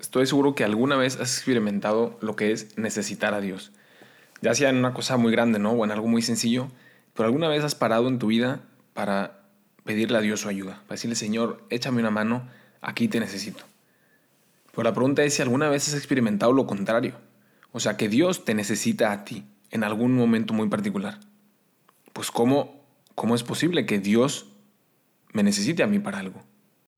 estoy seguro que alguna vez has experimentado lo que es necesitar a Dios. Ya sea en una cosa muy grande, ¿no? O en algo muy sencillo, pero alguna vez has parado en tu vida para pedirle a Dios su ayuda, para decirle, Señor, échame una mano, aquí te necesito. Pero la pregunta es si alguna vez has experimentado lo contrario, o sea, que Dios te necesita a ti en algún momento muy particular. Pues ¿cómo, cómo es posible que Dios me necesite a mí para algo?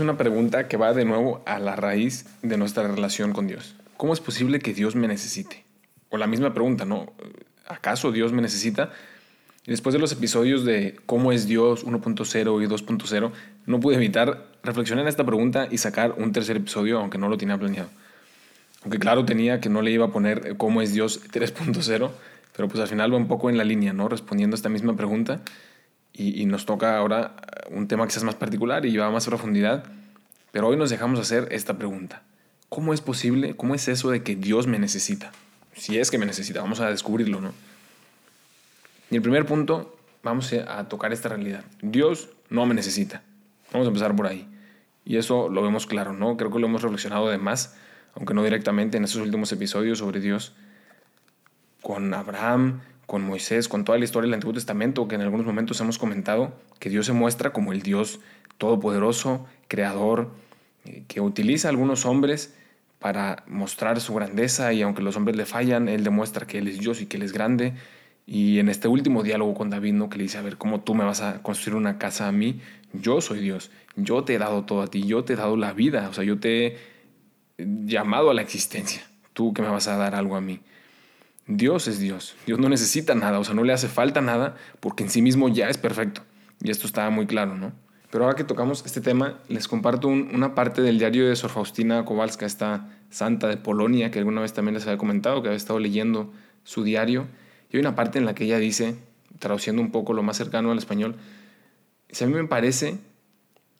Una pregunta que va de nuevo a la raíz de nuestra relación con Dios. ¿Cómo es posible que Dios me necesite? O la misma pregunta, ¿no? ¿Acaso Dios me necesita? Después de los episodios de cómo es Dios 1.0 y 2.0, no pude evitar reflexionar en esta pregunta y sacar un tercer episodio, aunque no lo tenía planeado. Aunque claro tenía que no le iba a poner cómo es Dios 3.0, pero pues al final va un poco en la línea, ¿no? Respondiendo a esta misma pregunta. Y, nos toca ahora un tema quizás más particular y lleva más profundidad. Pero hoy nos dejamos hacer esta pregunta. ¿Cómo es posible? ¿Cómo es eso de que Dios me necesita? Si es que me necesita, vamos a descubrirlo, ¿no? Y el primer punto, vamos a tocar esta realidad. Dios no me necesita. Vamos a empezar por ahí. Y eso lo vemos claro, ¿no? Creo que lo hemos reflexionado de más, aunque no directamente en estos últimos episodios sobre Dios, con Abraham, con Moisés, con toda la historia del Antiguo Testamento, que en algunos momentos hemos comentado que Dios se muestra como el Dios todopoderoso, creador, eh, que utiliza a algunos hombres para mostrar su grandeza y aunque los hombres le fallan, Él demuestra que Él es Dios y que Él es grande. Y en este último diálogo con David, ¿no? que le dice, a ver, ¿cómo tú me vas a construir una casa a mí? Yo soy Dios, yo te he dado todo a ti, yo te he dado la vida, o sea, yo te he llamado a la existencia, tú que me vas a dar algo a mí. Dios es Dios. Dios no necesita nada, o sea, no le hace falta nada porque en sí mismo ya es perfecto. Y esto está muy claro, ¿no? Pero ahora que tocamos este tema, les comparto una parte del diario de Sor Faustina Kowalska, esta santa de Polonia, que alguna vez también les había comentado, que había estado leyendo su diario. Y hay una parte en la que ella dice, traduciendo un poco lo más cercano al español, a mí me parece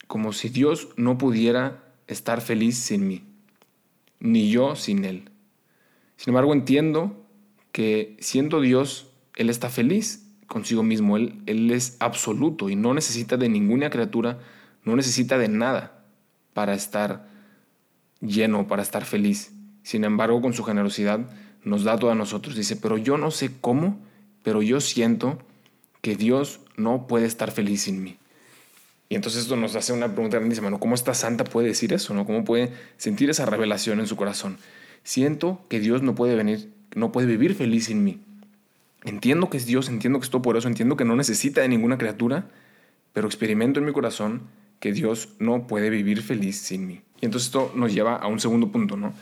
como si Dios no pudiera estar feliz sin mí, ni yo sin Él. Sin embargo, entiendo que siendo Dios, Él está feliz consigo mismo. Él, él es absoluto y no necesita de ninguna criatura, no necesita de nada para estar lleno, para estar feliz. Sin embargo, con su generosidad nos da todo a nosotros. Dice, pero yo no sé cómo, pero yo siento que Dios no puede estar feliz sin mí. Y entonces esto nos hace una pregunta grandísima, ¿no? ¿Cómo esta santa puede decir eso? ¿no? ¿Cómo puede sentir esa revelación en su corazón? Siento que Dios no puede venir no puede vivir feliz sin mí. Entiendo que es Dios, entiendo que es todo por eso, entiendo que no necesita de ninguna criatura, pero experimento en mi corazón que Dios no puede vivir feliz sin mí. Y entonces esto nos lleva a un segundo punto, ¿no?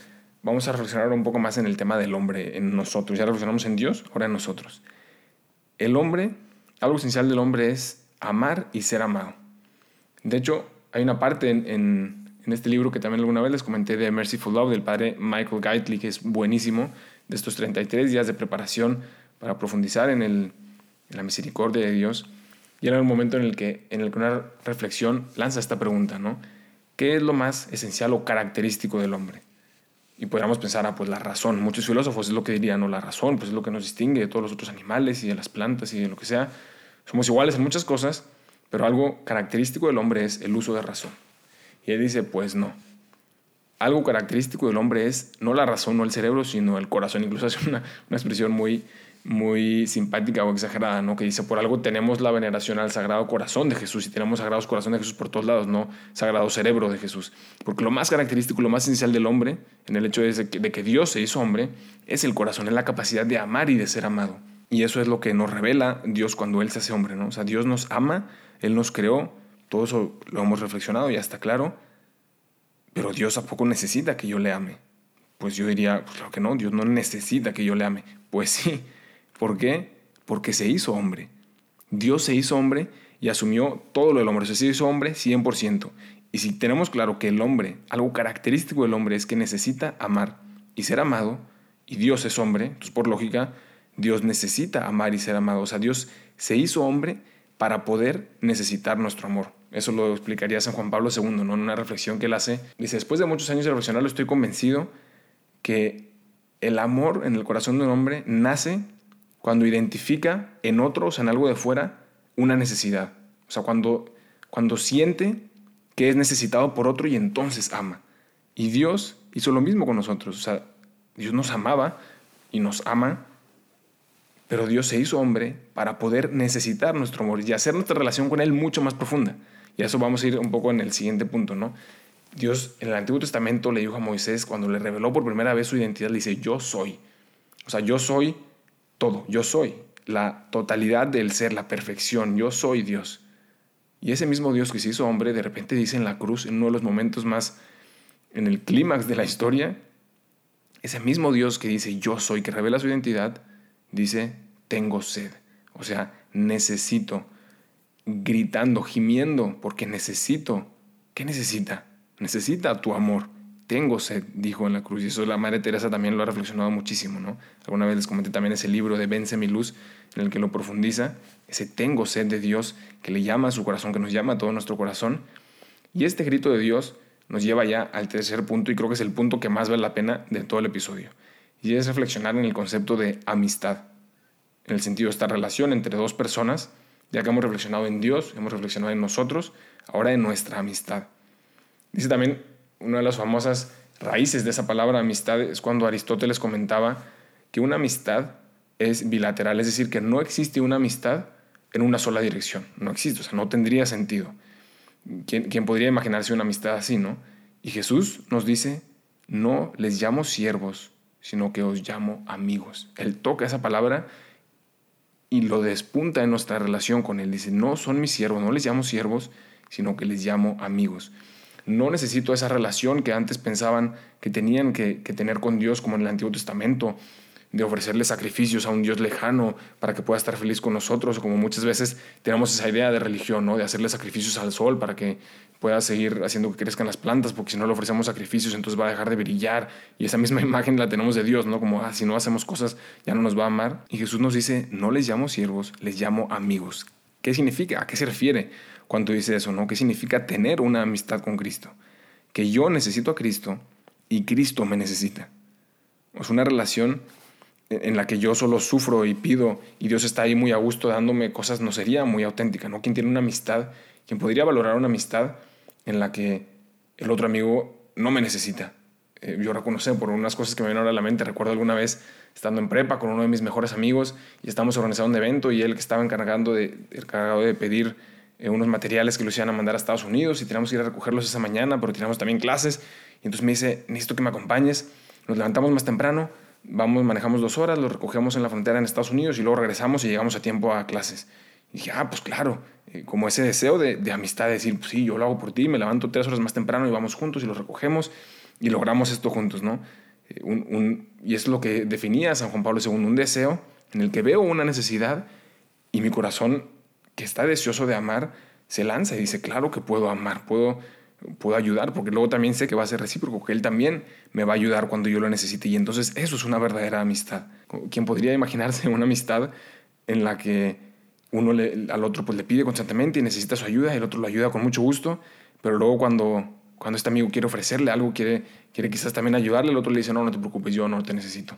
Vamos a reflexionar un poco más en el tema del hombre, en nosotros. Ya reflexionamos en Dios, ahora en nosotros. El hombre, algo esencial del hombre es amar y ser amado. De hecho, hay una parte en, este libro que también alguna vez les comenté de Merciful Love del padre Michael Gaitley, que es buenísimo, de estos 33 días de preparación para profundizar en, el, la misericordia de Dios. Y era un momento en el, que, en el que una reflexión lanza esta pregunta, ¿no? ¿Qué es lo más esencial o característico del hombre? Y podríamos pensar, ah, pues la razón. Muchos filósofos es lo que dirían, no, la razón, pues es lo que nos distingue de todos los otros animales y de las plantas y de lo que sea. Somos iguales en muchas cosas, pero algo característico del hombre es el uso de razón. Y él dice, pues no algo característico del hombre es no la razón, no el cerebro, sino el corazón. Incluso hace una, una expresión muy, muy simpática o exagerada, ¿no? Que dice, por algo tenemos la veneración al Sagrado Corazón de Jesús y tenemos Sagrados Corazón de Jesús por todos lados, no Sagrado Cerebro de Jesús. Porque lo más característico, lo más esencial del hombre, en el hecho de que, de que Dios se hizo hombre, es el corazón, es la capacidad de amar y de ser amado. Y eso es lo que nos revela Dios cuando Él se hace hombre, ¿no? O sea, Dios nos ama, Él nos creó, todo eso lo hemos reflexionado, ya está claro, pero Dios a poco necesita que yo le ame. Pues yo diría, pues claro que no, Dios no necesita que yo le ame. Pues sí. ¿Por qué? porque se hizo hombre. Dios se hizo hombre y asumió todo lo del hombre. se hizo hombre 100%. Y si tenemos claro que el hombre, algo característico del hombre es que necesita amar y ser amado, y Dios es hombre, entonces por lógica, Dios necesita amar y ser amado. O sea, Dios se hizo hombre para poder necesitar nuestro amor. Eso lo explicaría San Juan Pablo II, ¿no? en una reflexión que él hace. Dice, después de muchos años de reflexionarlo, estoy convencido que el amor en el corazón de un hombre nace cuando identifica en otros, en algo de fuera, una necesidad. O sea, cuando, cuando siente que es necesitado por otro y entonces ama. Y Dios hizo lo mismo con nosotros. O sea, Dios nos amaba y nos ama, pero Dios se hizo hombre para poder necesitar nuestro amor y hacer nuestra relación con Él mucho más profunda. Y eso vamos a ir un poco en el siguiente punto, ¿no? Dios en el Antiguo Testamento le dijo a Moisés, cuando le reveló por primera vez su identidad, le dice, yo soy. O sea, yo soy todo, yo soy la totalidad del ser, la perfección, yo soy Dios. Y ese mismo Dios que se hizo hombre, de repente dice en la cruz, en uno de los momentos más, en el clímax de la historia, ese mismo Dios que dice yo soy, que revela su identidad, dice tengo sed. O sea, necesito, gritando, gimiendo, porque necesito. ¿Qué necesita? Necesita tu amor. Tengo sed, dijo en la cruz. Y eso la Madre Teresa también lo ha reflexionado muchísimo, ¿no? Alguna vez les comenté también ese libro de Vence mi luz, en el que lo profundiza, ese tengo sed de Dios que le llama a su corazón, que nos llama a todo nuestro corazón. Y este grito de Dios nos lleva ya al tercer punto y creo que es el punto que más vale la pena de todo el episodio. Y es reflexionar en el concepto de amistad, en el sentido de esta relación entre dos personas, ya que hemos reflexionado en Dios, hemos reflexionado en nosotros, ahora en nuestra amistad. Dice también una de las famosas raíces de esa palabra amistad es cuando Aristóteles comentaba que una amistad es bilateral, es decir, que no existe una amistad en una sola dirección, no existe, o sea, no tendría sentido. ¿Quién, podría imaginarse una amistad así, no? Y Jesús nos dice, no les llamo siervos, sino que os llamo amigos. Él toca esa palabra y lo despunta en nuestra relación con Él. Dice, no son mis siervos, no les llamo siervos, sino que les llamo amigos. No necesito esa relación que antes pensaban que tenían que, que tener con Dios, como en el Antiguo Testamento, de ofrecerle sacrificios a un Dios lejano para que pueda estar feliz con nosotros, como muchas veces tenemos esa idea de religión, ¿no? de hacerle sacrificios al sol para que pueda seguir haciendo que crezcan las plantas, porque si no le ofrecemos sacrificios entonces va a dejar de brillar, y esa misma imagen la tenemos de Dios, ¿no? como ah, si no hacemos cosas ya no nos va a amar, y Jesús nos dice, no les llamo siervos, les llamo amigos. ¿Qué significa? ¿A qué se refiere cuando dice eso? ¿no? ¿Qué significa tener una amistad con Cristo? Que yo necesito a Cristo y Cristo me necesita. Es una relación en la que yo solo sufro y pido y Dios está ahí muy a gusto dándome cosas, no sería muy auténtica, ¿no? Quien tiene una amistad, quien podría valorar una amistad en la que el otro amigo no me necesita. Eh, yo reconozco por unas cosas que me vienen ahora a la mente, recuerdo alguna vez estando en prepa con uno de mis mejores amigos y estábamos organizando un evento y él que estaba encargando de, encargado de pedir eh, unos materiales que los iban a mandar a Estados Unidos y teníamos que ir a recogerlos esa mañana, pero teníamos también clases y entonces me dice, necesito que me acompañes, nos levantamos más temprano, vamos, manejamos dos horas, lo recogemos en la frontera en Estados Unidos y luego regresamos y llegamos a tiempo a clases. Y dije, ah, pues claro, eh, como ese deseo de, de, amistad, de decir, pues sí, yo lo hago por ti, me levanto tres horas más temprano y vamos juntos y lo recogemos y logramos esto juntos, ¿no? Eh, un, y es lo que definía San Juan Pablo II, un deseo en el que veo una necesidad y mi corazón, que está deseoso de amar, se lanza y dice, claro que puedo amar, puedo puedo ayudar, porque luego también sé que va a ser recíproco, que él también me va a ayudar cuando yo lo necesite. Y entonces eso es una verdadera amistad. ¿Quién podría imaginarse una amistad en la que uno al otro pues, le pide constantemente y necesita su ayuda, el otro lo ayuda con mucho gusto, pero luego cuando, cuando este amigo quiere ofrecerle algo, quiere, quiere quizás también ayudarle, el otro le dice, no, no te preocupes, yo no te necesito.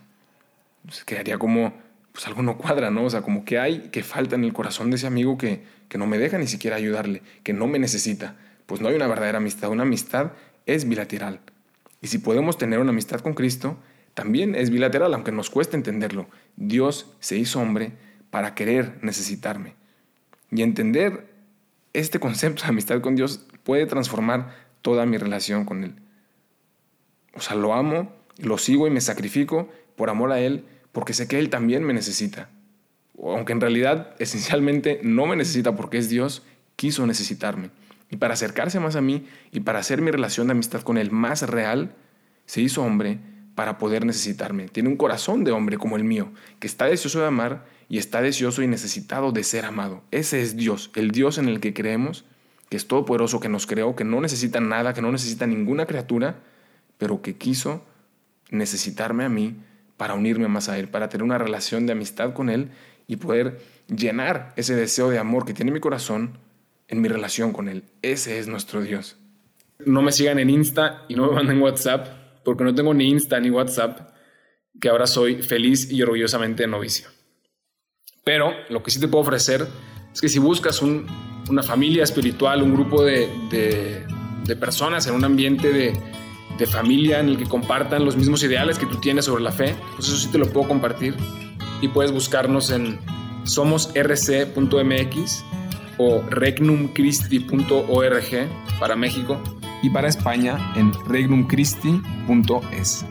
Entonces quedaría como, pues algo no cuadra, ¿no? O sea, como que hay, que falta en el corazón de ese amigo que, que no me deja ni siquiera ayudarle, que no me necesita pues no hay una verdadera amistad. Una amistad es bilateral. Y si podemos tener una amistad con Cristo, también es bilateral, aunque nos cueste entenderlo. Dios se hizo hombre para querer necesitarme. Y entender este concepto de amistad con Dios puede transformar toda mi relación con Él. O sea, lo amo, lo sigo y me sacrifico por amor a Él, porque sé que Él también me necesita. Aunque en realidad esencialmente no me necesita porque es Dios, quiso necesitarme. Y para acercarse más a mí y para hacer mi relación de amistad con Él más real, se hizo hombre para poder necesitarme. Tiene un corazón de hombre como el mío, que está deseoso de amar y está deseoso y necesitado de ser amado. Ese es Dios, el Dios en el que creemos, que es todopoderoso, que nos creó, que no necesita nada, que no necesita ninguna criatura, pero que quiso necesitarme a mí para unirme más a Él, para tener una relación de amistad con Él y poder llenar ese deseo de amor que tiene mi corazón en mi relación con Él. Ese es nuestro Dios. No me sigan en Insta y no me manden WhatsApp, porque no tengo ni Insta ni WhatsApp, que ahora soy feliz y orgullosamente novicio. Pero lo que sí te puedo ofrecer es que si buscas una familia espiritual, un grupo de, personas en un ambiente de, de, familia en el que compartan los mismos ideales que tú tienes sobre la fe, pues eso sí te lo puedo compartir. Y puedes buscarnos en somosrc.mx regnumchristi.org para México y para España en regnumchristi.es.